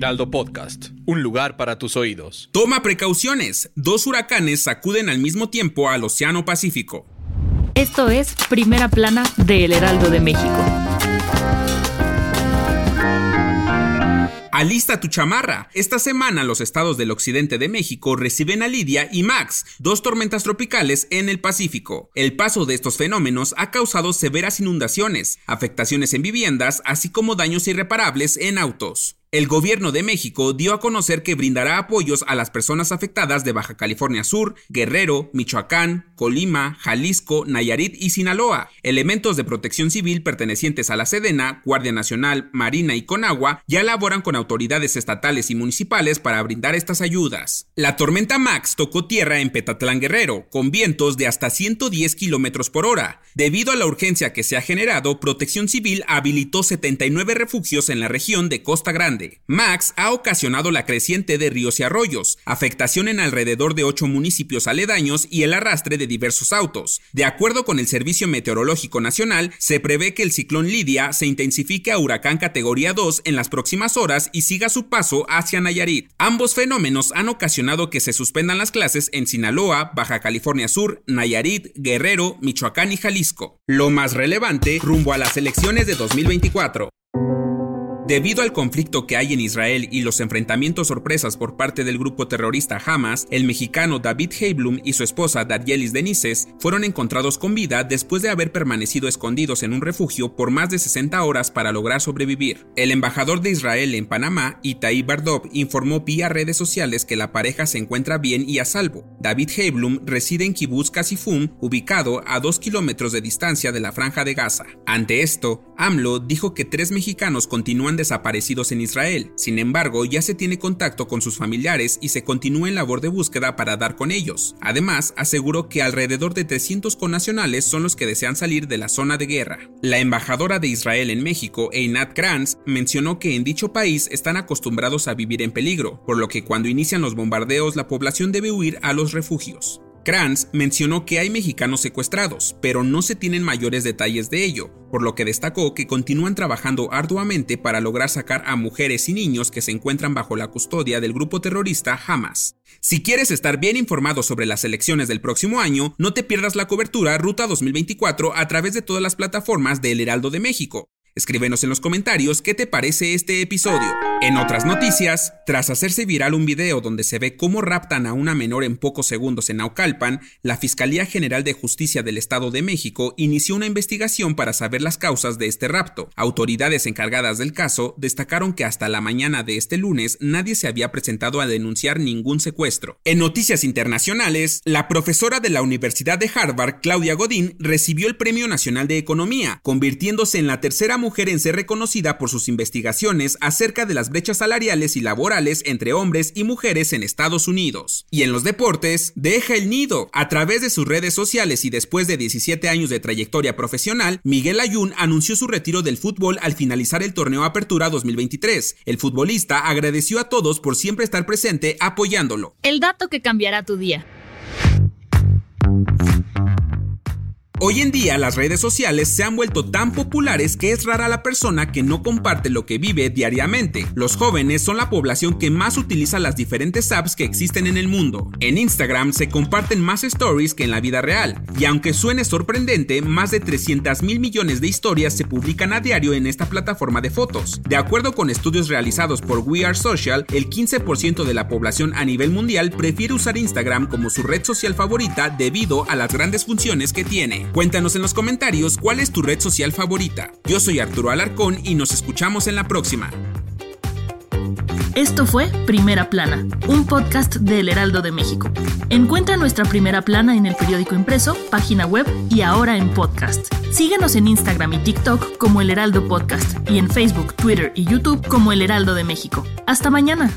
Heraldo Podcast, un lugar para tus oídos. Toma precauciones. Dos huracanes sacuden al mismo tiempo al Océano Pacífico. Esto es Primera Plana de El Heraldo de México. Alista tu chamarra. Esta semana los estados del occidente de México reciben a Lidia y Max, dos tormentas tropicales en el Pacífico. El paso de estos fenómenos ha causado severas inundaciones, afectaciones en viviendas, así como daños irreparables en autos. El gobierno de México dio a conocer que brindará apoyos a las personas afectadas de Baja California Sur, Guerrero, Michoacán, Colima, Jalisco, Nayarit y Sinaloa. Elementos de protección civil pertenecientes a la Sedena, Guardia Nacional, Marina y Conagua ya laboran con autoridades estatales y municipales para brindar estas ayudas. La tormenta Max tocó tierra en Petatlán Guerrero, con vientos de hasta 110 kilómetros por hora. Debido a la urgencia que se ha generado, Protección Civil habilitó 79 refugios en la región de Costa Grande. Max ha ocasionado la creciente de ríos y arroyos, afectación en alrededor de ocho municipios aledaños y el arrastre de diversos autos. De acuerdo con el Servicio Meteorológico Nacional, se prevé que el ciclón Lidia se intensifique a huracán categoría 2 en las próximas horas y siga su paso hacia Nayarit. Ambos fenómenos han ocasionado que se suspendan las clases en Sinaloa, Baja California Sur, Nayarit, Guerrero, Michoacán y Jalisco. Lo más relevante rumbo a las elecciones de 2024. Debido al conflicto que hay en Israel y los enfrentamientos sorpresas por parte del grupo terrorista Hamas, el mexicano David Heiblum y su esposa Darielis Denises fueron encontrados con vida después de haber permanecido escondidos en un refugio por más de 60 horas para lograr sobrevivir. El embajador de Israel en Panamá, Itai Bardov, informó vía redes sociales que la pareja se encuentra bien y a salvo. David Heiblum reside en Kibbutz Kasifum, ubicado a 2 kilómetros de distancia de la franja de Gaza. Ante esto, AMLO dijo que tres mexicanos continúan desaparecidos en Israel. Sin embargo, ya se tiene contacto con sus familiares y se continúa en labor de búsqueda para dar con ellos. Además, aseguró que alrededor de 300 connacionales son los que desean salir de la zona de guerra. La embajadora de Israel en México, Einat Kranz, mencionó que en dicho país están acostumbrados a vivir en peligro, por lo que cuando inician los bombardeos la población debe huir a los refugios. Kranz mencionó que hay mexicanos secuestrados, pero no se tienen mayores detalles de ello, por lo que destacó que continúan trabajando arduamente para lograr sacar a mujeres y niños que se encuentran bajo la custodia del grupo terrorista Hamas. Si quieres estar bien informado sobre las elecciones del próximo año, no te pierdas la cobertura Ruta 2024 a través de todas las plataformas de El Heraldo de México. Escríbenos en los comentarios qué te parece este episodio. En otras noticias, tras hacerse viral un video donde se ve cómo raptan a una menor en pocos segundos en Naucalpan, la Fiscalía General de Justicia del Estado de México inició una investigación para saber las causas de este rapto. Autoridades encargadas del caso destacaron que hasta la mañana de este lunes nadie se había presentado a denunciar ningún secuestro. En noticias internacionales, la profesora de la Universidad de Harvard, Claudia Godín, recibió el Premio Nacional de Economía, convirtiéndose en la tercera mujer en ser reconocida por sus investigaciones acerca de las brechas salariales y laborales entre hombres y mujeres en Estados Unidos. Y en los deportes, deja el nido. A través de sus redes sociales y después de 17 años de trayectoria profesional, Miguel Ayun anunció su retiro del fútbol al finalizar el torneo Apertura 2023. El futbolista agradeció a todos por siempre estar presente apoyándolo. El dato que cambiará tu día. Hoy en día las redes sociales se han vuelto tan populares que es rara la persona que no comparte lo que vive diariamente. Los jóvenes son la población que más utiliza las diferentes apps que existen en el mundo. En Instagram se comparten más stories que en la vida real, y aunque suene sorprendente, más de 300 mil millones de historias se publican a diario en esta plataforma de fotos. De acuerdo con estudios realizados por We Are Social, el 15% de la población a nivel mundial prefiere usar Instagram como su red social favorita debido a las grandes funciones que tiene. Cuéntanos en los comentarios cuál es tu red social favorita. Yo soy Arturo Alarcón y nos escuchamos en la próxima. Esto fue Primera Plana, un podcast del Heraldo de México. Encuentra nuestra Primera Plana en el periódico impreso, página web y ahora en podcast. Síguenos en Instagram y TikTok como El Heraldo Podcast y en Facebook, Twitter y YouTube como El Heraldo de México. Hasta mañana.